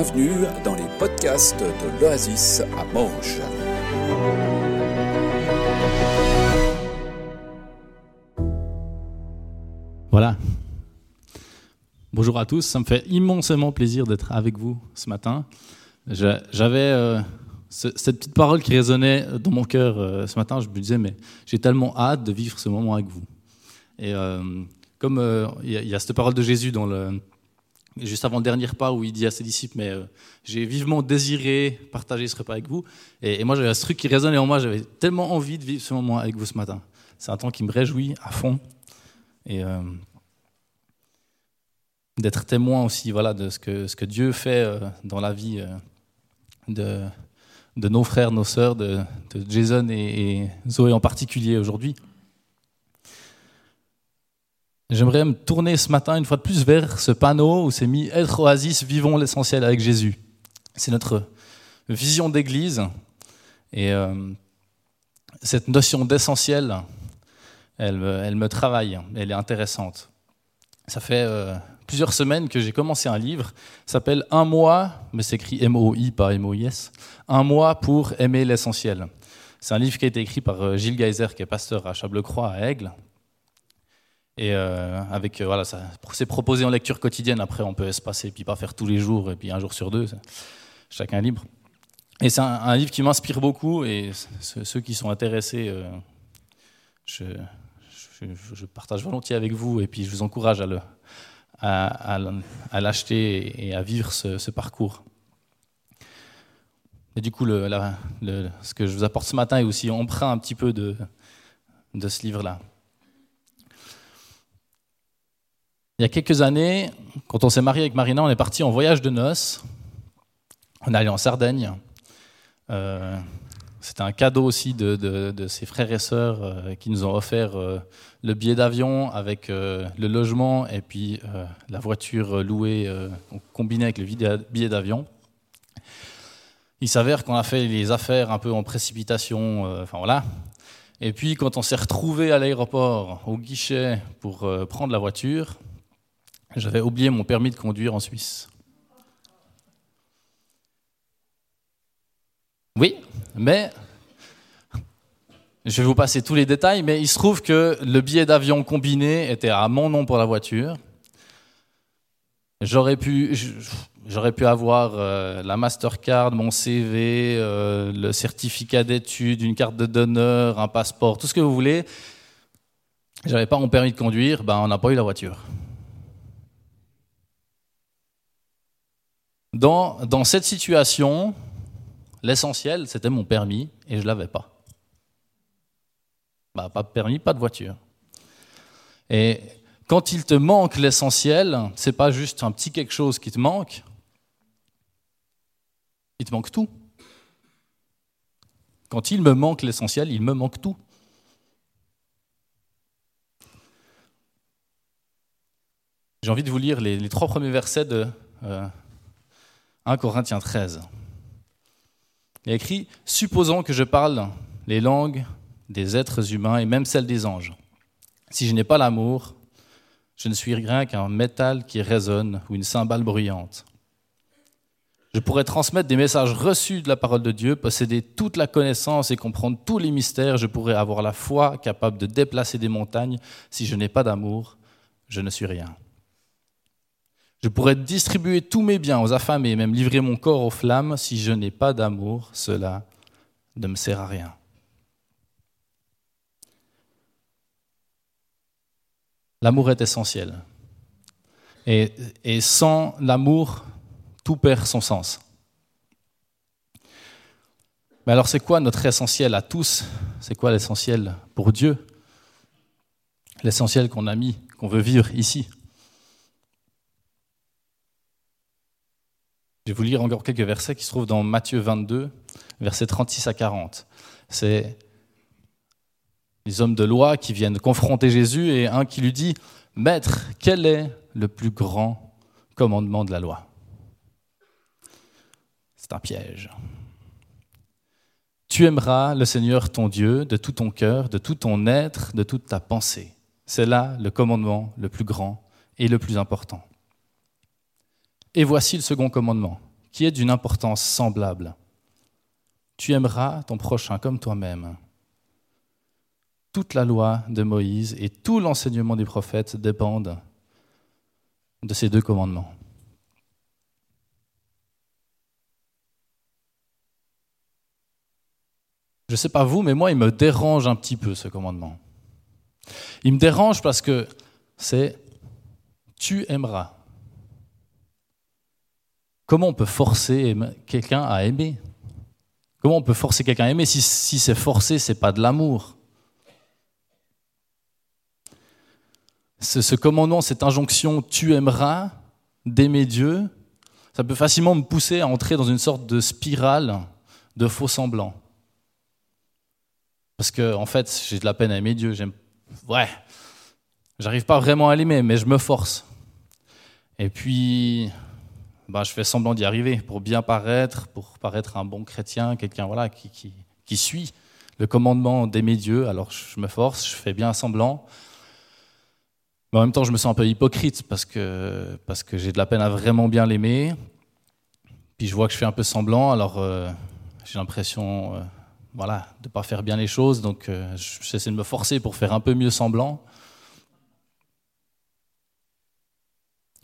Bienvenue dans les podcasts de l'Oasis à Morges. Voilà. Bonjour à tous, ça me fait immensément plaisir d'être avec vous ce matin. J'avais euh, ce- cette petite parole qui résonnait dans mon cœur euh, ce matin. Je me disais, mais j'ai tellement hâte de vivre ce moment avec vous. Et euh, comme il y a cette parole de Jésus dans le, juste avant le dernier repas où il dit à ses disciples, mais euh, j'ai vivement désiré partager ce repas avec vous. Et, moi, j'avais ce truc qui résonnait en moi. J'avais tellement envie de vivre ce moment avec vous ce matin. C'est un temps qui me réjouit à fond. Et euh, d'être témoin aussi voilà, de ce que, ce que Dieu fait euh, dans la vie de, de nos frères, nos sœurs, de, Jason et Zoé en particulier aujourd'hui. J'aimerais me tourner ce matin une fois de plus vers ce panneau où c'est mis Être oasis, vivons l'essentiel avec Jésus. C'est notre vision d'église. Et euh, cette notion d'essentiel, elle, elle me travaille, elle est intéressante. Ça fait euh, plusieurs semaines que j'ai commencé un livre, s'appelle Un mois, mais c'est écrit M-O-I, pas M-O-I-S, Un mois pour aimer l'essentiel. C'est un livre qui a été écrit par euh, Gilles Geyser, qui est pasteur à Chable-Croix, à Aigle. Et euh, avec, euh, voilà, c'est proposé en lecture quotidienne, après on peut espacer, puis pas faire tous les jours, et puis un jour sur deux, chacun libre. Et c'est un, livre qui m'inspire beaucoup, et ce- ceux qui sont intéressés, euh, je, partage volontiers avec vous, et puis je vous encourage à, le, à, l'acheter et à vivre ce, parcours. Et du coup, ce que je vous apporte ce matin est aussi emprunt un petit peu de ce livre-là. Il y a quelques années, quand on s'est marié avec Marina, on est parti en voyage de noces. On est allé en Sardaigne. Euh, c'était un cadeau aussi de, ses frères et sœurs euh, qui nous ont offert euh, le billet d'avion avec le logement et puis la voiture louée combinée avec le billet d'avion. Il s'avère qu'on a fait les affaires un peu en précipitation, enfin voilà. Et puis quand on s'est retrouvé à l'aéroport, au guichet, pour prendre la voiture, j'avais oublié mon permis de conduire en Suisse. Oui, mais je vais vous passer tous les détails, mais il se trouve que le billet d'avion combiné était à mon nom pour la voiture. J'aurais pu, avoir euh, la Mastercard, mon CV, euh, le certificat d'études, une carte de donneur, un passeport, tout ce que vous voulez. J'avais pas mon permis de conduire, ben on n'a pas eu la voiture. Dans, cette situation, l'essentiel, c'était mon permis et je ne l'avais pas. Bah, pas de permis, pas de voiture. Et quand il te manque l'essentiel, c'est pas juste un petit quelque chose qui te manque, il te manque tout. Quand il me manque l'essentiel, il me manque tout. J'ai envie de vous lire les, les trois premiers versets de euh, 1 Corinthiens 13. Il écrit Supposons que je parle les langues des êtres humains et même celles des anges. Si je n'ai pas l'amour, je ne suis rien qu'un métal qui résonne ou une cymbale bruyante. Je pourrais transmettre des messages reçus de la parole de Dieu, posséder toute la connaissance et comprendre tous les mystères. Je pourrais avoir la foi capable de déplacer des montagnes. Si je n'ai pas d'amour, je ne suis rien. Je pourrais distribuer tous mes biens aux affamés et même livrer mon corps aux flammes. Si je n'ai pas d'amour, cela ne me sert à rien. L'amour est essentiel. Et, et sans l'amour, tout perd son sens. Mais alors c'est quoi notre essentiel à tous? C'est quoi l'essentiel pour Dieu? L'essentiel qu'on a mis, qu'on veut vivre ici Je vais vous lire encore quelques versets qui se trouvent dans Matthieu 22, versets 36 à 40. C'est les hommes de loi qui viennent confronter Jésus et un qui lui dit Maître, quel est le plus grand commandement de la loi? C'est un piège. Tu aimeras le Seigneur ton Dieu de tout ton cœur, de tout ton être, de toute ta pensée. C'est là le commandement le plus grand et le plus important. Et voici le second commandement, qui est d'une importance semblable. Tu aimeras ton prochain comme toi-même. Toute la loi de Moïse et tout l'enseignement des prophètes dépendent de ces deux commandements. Je ne sais pas vous, mais moi, il me dérange un petit peu ce commandement. Il me dérange parce que c'est tu aimeras. Comment on peut forcer quelqu'un à aimer? Comment on peut forcer quelqu'un à aimer si, c'est forcé, c'est pas de l'amour? Ce, ce commandement, cette injonction, tu aimeras d'aimer Dieu, ça peut facilement me pousser à entrer dans une sorte de spirale de faux semblants. Parce que, en fait, j'ai de la peine à aimer Dieu. J'aime, ouais, j'arrive pas vraiment à l'aimer, mais je me force. Et puis, bah, je fais semblant d'y arriver pour bien paraître, pour paraître un bon chrétien, quelqu'un voilà qui, qui, suit le commandement d'aimer Dieu. Alors, je me force, je fais bien semblant. Mais en même temps, je me sens un peu hypocrite parce que, parce que j'ai de la peine à vraiment bien l'aimer. Puis je vois que je fais un peu semblant, alors euh, j'ai l'impression euh, voilà, de ne pas faire bien les choses, donc euh, j'essaie de me forcer pour faire un peu mieux semblant.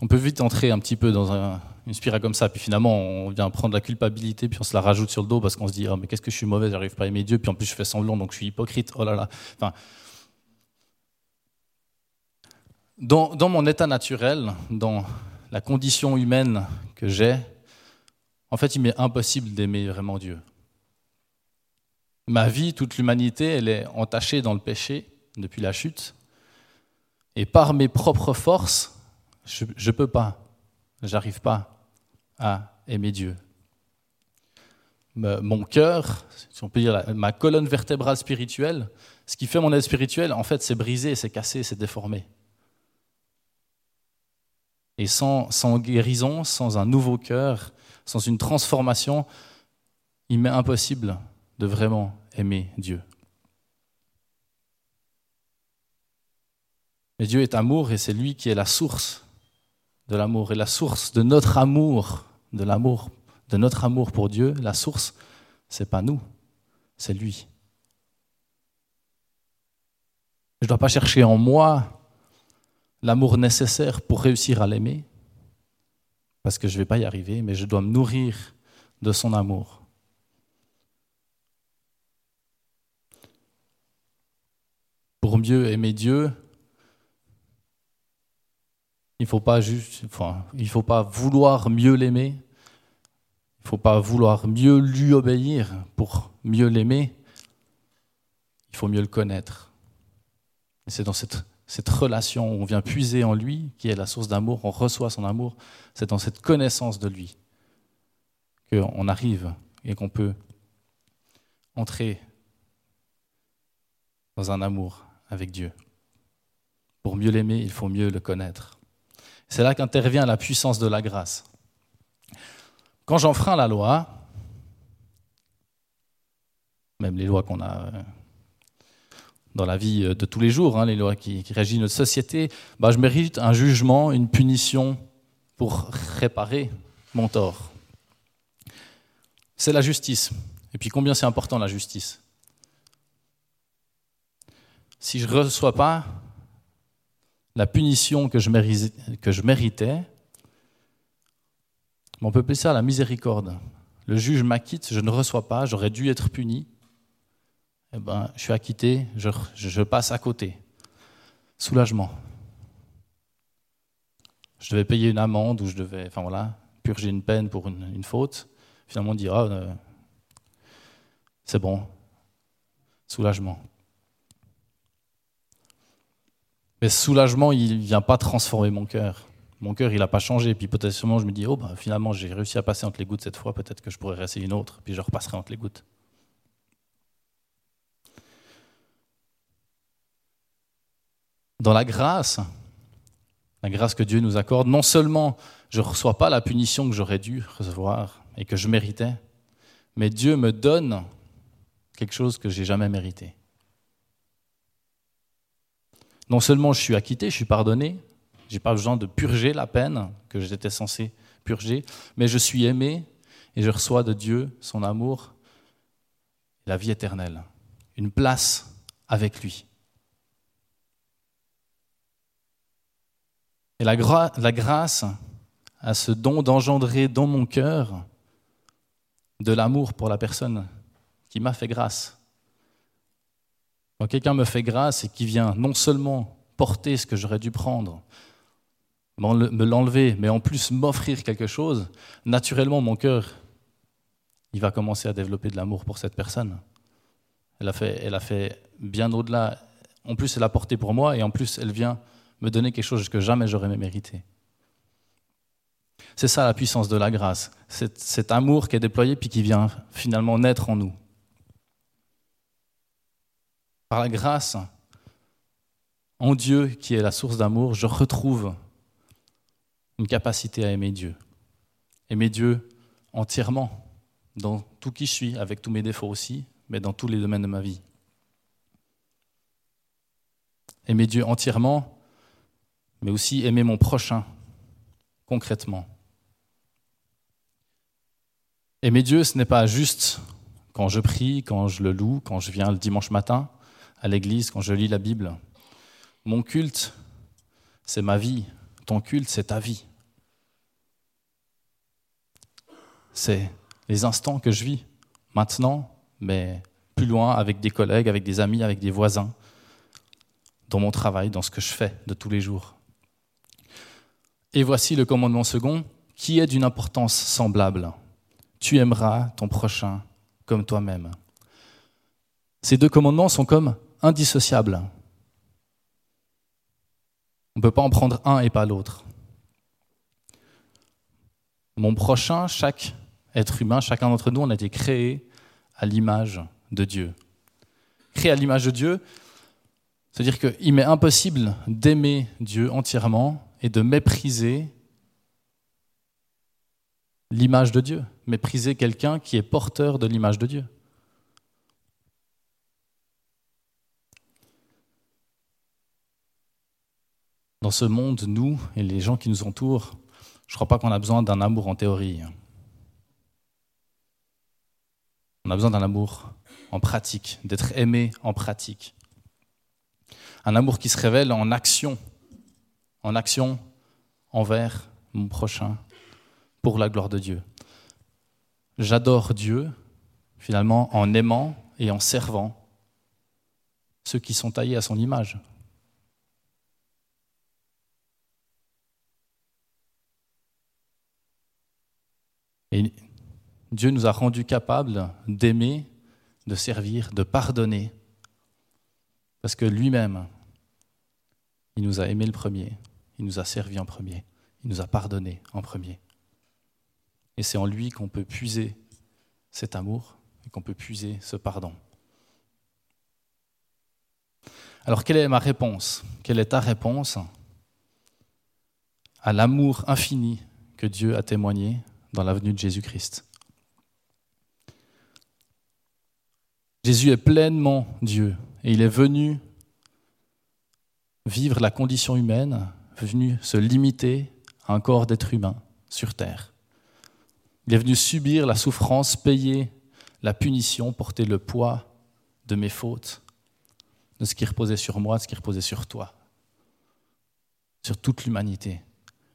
On peut vite entrer un petit peu dans une spirale comme ça, puis finalement on vient prendre la culpabilité, puis on se la rajoute sur le dos parce qu'on se dit oh, mais qu'est-ce que je suis mauvais, j'arrive pas à aimer Dieu, puis en plus je fais semblant, donc je suis hypocrite, oh là là. Enfin, dans, dans mon état naturel, dans la condition humaine que j'ai, en fait, il m'est impossible d'aimer vraiment Dieu. Ma vie, toute l'humanité, elle est entachée dans le péché depuis la chute. Et par mes propres forces, je ne peux pas, j'arrive pas à aimer Dieu. Mon cœur, si on peut dire ma colonne vertébrale spirituelle, ce qui fait mon être spirituel, en fait, c'est brisé, c'est cassé, c'est déformé. Et sans, sans guérison, sans un nouveau cœur, sans une transformation, il m'est impossible de vraiment aimer Dieu. Mais Dieu est amour et c'est lui qui est la source de l'amour et la source de notre amour, de l'amour, de notre amour pour Dieu. La source, c'est pas nous, c'est lui. Je ne dois pas chercher en moi l'amour nécessaire pour réussir à l'aimer, parce que je ne vais pas y arriver, mais je dois me nourrir de son amour. Pour mieux aimer Dieu, il ne faut pas juste, enfin, il faut pas vouloir mieux l'aimer, il ne faut pas vouloir mieux lui obéir pour mieux l'aimer, il faut mieux le connaître. c'est dans cette cette relation où on vient puiser en lui, qui est la source d'amour, on reçoit son amour, c'est dans cette connaissance de lui qu'on arrive et qu'on peut entrer dans un amour avec Dieu. Pour mieux l'aimer, il faut mieux le connaître. C'est là qu'intervient la puissance de la grâce. Quand j'enfreins la loi, même les lois qu'on a euh, dans la vie euh, de tous les jours, hein, les lois qui, régissent notre société, bah, je mérite un jugement, une punition pour réparer mon tort. C'est la justice. Et puis combien c'est important la justice? Si je ne reçois pas la punition que je méritais, on peut appeler ça la miséricorde. Le juge m'acquitte, je ne reçois pas, j'aurais dû être puni eh ben, je suis acquitté, je, je passe à côté. Soulagement. Je devais payer une amende ou je devais, enfin voilà, purger une peine pour une, faute. Finalement, on dira, euh, c'est bon, soulagement. Mais ce soulagement, il vient pas transformer mon cœur. Mon cœur, il n'a pas changé. Puis potentiellement, je me dis, oh, bah, finalement, j'ai réussi à passer entre les gouttes cette fois, peut-être que je pourrais rester une autre, puis je repasserai entre les gouttes. dans la grâce, la grâce que Dieu nous accorde, non seulement je ne reçois pas la punition que j'aurais dû recevoir et que je méritais, mais Dieu me donne quelque chose que j'ai jamais mérité. Non seulement je suis acquitté, je suis pardonné, je n'ai pas besoin de purger la peine que j'étais censé purger, mais je suis aimé, et je reçois de Dieu son amour la vie éternelle, une place avec lui. Et la, la grâce a ce don d'engendrer dans mon cœur de l'amour pour la personne qui m'a fait grâce. Quand quelqu'un me fait grâce et qui vient non seulement porter ce que j'aurais dû prendre, me l'enlever, mais en plus m'offrir quelque chose, naturellement mon cœur, il va commencer à développer de l'amour pour cette personne. Elle a fait, elle a fait bien au-delà. En plus, elle a porté pour moi et en plus, elle vient me donner quelque chose que jamais j'aurais mérité. C'est ça la puissance de la grâce, cet, cet amour qui est déployé puis qui vient finalement naître en nous. Par la grâce, en Dieu qui est la source d'amour, je retrouve une capacité à aimer Dieu. Aimer Dieu entièrement, dans tout qui je suis, avec tous mes défauts aussi, mais dans tous les domaines de ma vie. Aimer Dieu entièrement, mais aussi aimer mon prochain concrètement. Aimer Dieu, ce n'est pas juste quand je prie, quand je le loue, quand je viens le dimanche matin à l'église, quand je lis la Bible. Mon culte, c'est ma vie. Ton culte, c'est ta vie. C'est les instants que je vis maintenant, mais plus loin avec des collègues, avec des amis, avec des voisins, dans mon travail, dans ce que je fais de tous les jours. Et voici le commandement second, qui est d'une importance semblable? Tu aimeras ton prochain comme toi-même. Ces deux commandements sont comme indissociables. On ne peut pas en prendre un et pas l'autre. Mon prochain, chaque être humain, chacun d'entre nous, on a été créé à l'image de Dieu. Créé à l'image de Dieu, c'est-à-dire qu'il m'est impossible d'aimer Dieu entièrement et de mépriser l'image de Dieu, mépriser quelqu'un qui est porteur de l'image de Dieu. Dans ce monde, nous et les gens qui nous entourent, je ne crois pas qu'on a besoin d'un amour en théorie. On a besoin d'un amour en pratique, d'être aimé en pratique. Un amour qui se révèle en action, en action envers mon prochain pour la gloire de Dieu. J'adore Dieu, finalement, en aimant et en servant ceux qui sont taillés à son image. Et Dieu nous a rendus capables d'aimer, de servir, de pardonner, parce que lui-même, il nous a aimés le premier, il nous a servi en premier, il nous a pardonné en premier. Et c'est en lui qu'on peut puiser cet amour et qu'on peut puiser ce pardon. Alors quelle est ma réponse? Quelle est ta réponse à l'amour infini que Dieu a témoigné dans la venue de Jésus-Christ Jésus est pleinement Dieu et il est venu vivre la condition humaine, venu se limiter à un corps d'être humain sur terre. Il est venu subir la souffrance, payer la punition, porter le poids de mes fautes, de ce qui reposait sur moi, de ce qui reposait sur toi, sur toute l'humanité.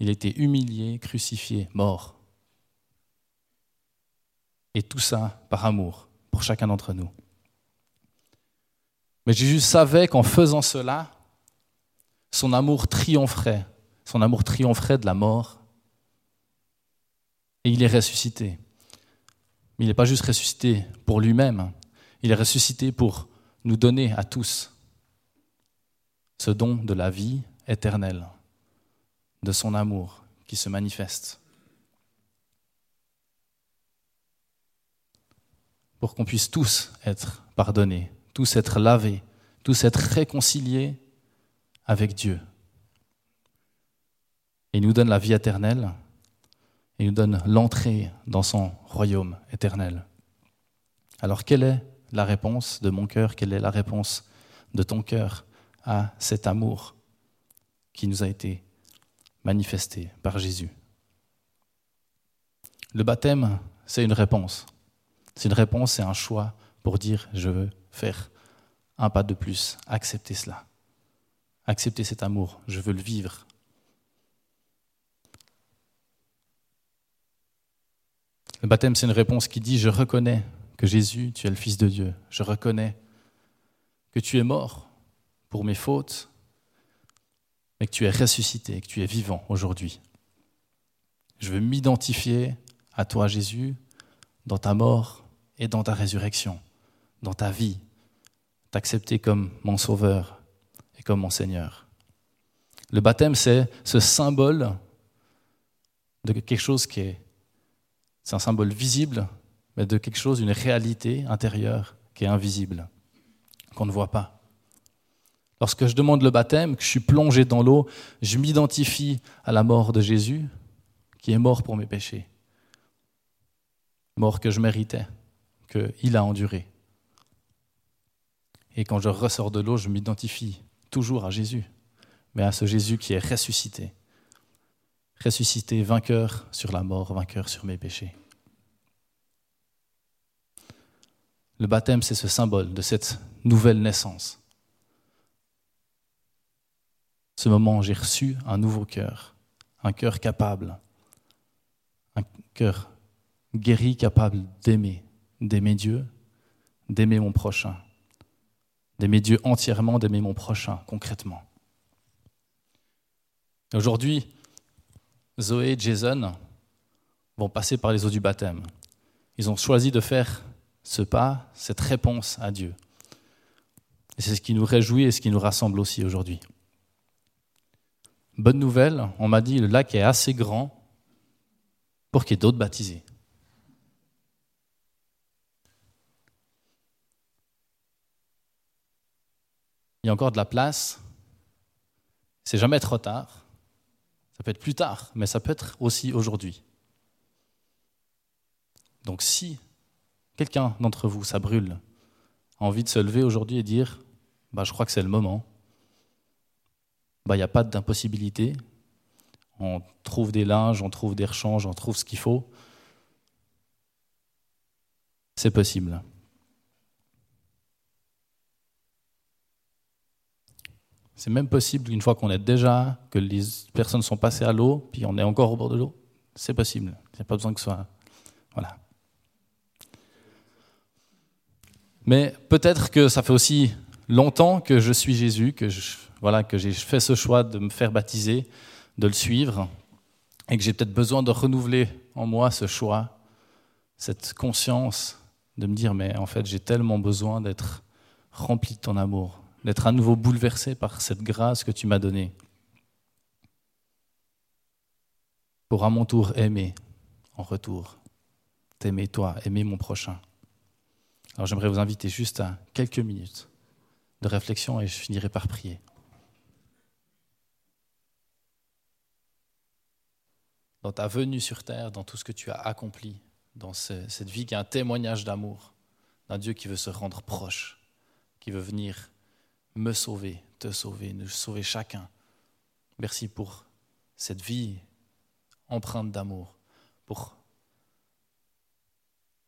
Il a été humilié, crucifié, mort. Et tout ça par amour pour chacun d'entre nous. Mais Jésus savait qu'en faisant cela, son amour triompherait, son amour triompherait de la mort, et il est ressuscité. Mais il n'est pas juste ressuscité pour lui-même, il est ressuscité pour nous donner à tous ce don de la vie éternelle, de son amour qui se manifeste. Pour qu'on puisse tous être pardonnés tous être lavés, tous être réconciliés avec Dieu. Il nous donne la vie éternelle, il nous donne l'entrée dans son royaume éternel. Alors quelle est la réponse de mon cœur, quelle est la réponse de ton cœur à cet amour qui nous a été manifesté par Jésus? Le baptême, c'est une réponse. C'est une réponse, c'est un choix pour dire je veux faire un pas de plus, accepter cela, accepter cet amour, je veux le vivre. Le baptême, c'est une réponse qui dit je reconnais que Jésus, tu es le Fils de Dieu, je reconnais que tu es mort pour mes fautes, mais que tu es ressuscité, que tu es vivant aujourd'hui. Je veux m'identifier à toi, Jésus, dans ta mort et dans ta résurrection, dans ta vie, t'accepter comme mon Sauveur et comme mon Seigneur. Le baptême, c'est ce symbole de quelque chose qui est, c'est un symbole visible, mais de quelque chose, une réalité intérieure qui est invisible, qu'on ne voit pas. Lorsque je demande le baptême, que je suis plongé dans l'eau, je m'identifie à la mort de Jésus, qui est mort pour mes péchés. Mort que je méritais, qu'il a enduré. Et quand je ressors de l'eau, je m'identifie toujours à Jésus, mais à ce Jésus qui est ressuscité. Ressuscité, vainqueur sur la mort, vainqueur sur mes péchés. Le baptême, c'est ce symbole de cette nouvelle naissance ce moment, j'ai reçu un nouveau cœur, un cœur capable, un cœur guéri, capable d'aimer, d'aimer Dieu, d'aimer mon prochain, d'aimer Dieu entièrement, d'aimer mon prochain concrètement. Aujourd'hui, Zoé et Jason vont passer par les eaux du baptême. Ils ont choisi de faire ce pas, cette réponse à Dieu. Et c'est ce qui nous réjouit et ce qui nous rassemble aussi aujourd'hui. Bonne nouvelle, on m'a dit le lac est assez grand pour qu'il y ait d'autres baptisés. Il y a encore de la place. C'est jamais trop tard. Ça peut être plus tard, mais ça peut être aussi aujourd'hui. Donc si quelqu'un d'entre vous, ça brûle, a envie de se lever aujourd'hui et dire, bah, je crois que c'est le moment, bah, il n'y a pas d'impossibilité. On trouve des linges, on trouve des rechanges, on trouve ce qu'il faut. C'est possible. C'est même possible une fois qu'on est déjà, que les personnes sont passées à l'eau, puis on est encore au bord de l'eau. C'est possible. Il n'y a pas besoin que ce soit. Voilà. Mais peut-être que ça fait aussi longtemps que je suis Jésus, que voilà, que j'ai fait ce choix de me faire baptiser, de le suivre, et que j'ai peut-être besoin de renouveler en moi ce choix, cette conscience de me dire, mais en fait, j'ai tellement besoin d'être rempli de ton amour, d'être à nouveau bouleversé par cette grâce que tu m'as donnée, pour à mon tour aimer en retour, t'aimer toi, aimer mon prochain. Alors j'aimerais vous inviter juste à quelques minutes de réflexion et je finirai par prier. Dans ta venue sur terre, dans tout ce que tu as accompli, dans cette vie qui est un témoignage d'amour, d'un Dieu qui veut se rendre proche, qui veut venir me sauver, te sauver, nous sauver chacun. Merci pour cette vie empreinte d'amour, pour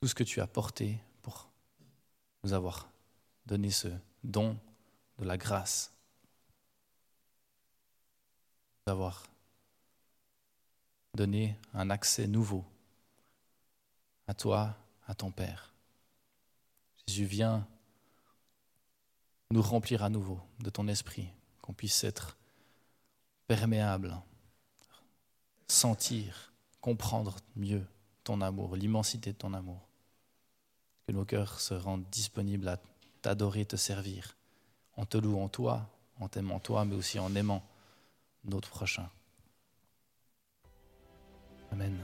tout ce que tu as porté, pour nous avoir donné ce don de la grâce d'avoir donné un accès nouveau à toi, à ton Père. Jésus vient nous remplir à nouveau de ton esprit, qu'on puisse être perméable, sentir, comprendre mieux ton amour, l'immensité de ton amour. Que nos cœurs se rendent disponibles à t'adorer, te servir, en te louant toi, en t'aimant toi, mais aussi en aimant notre prochain. Amen.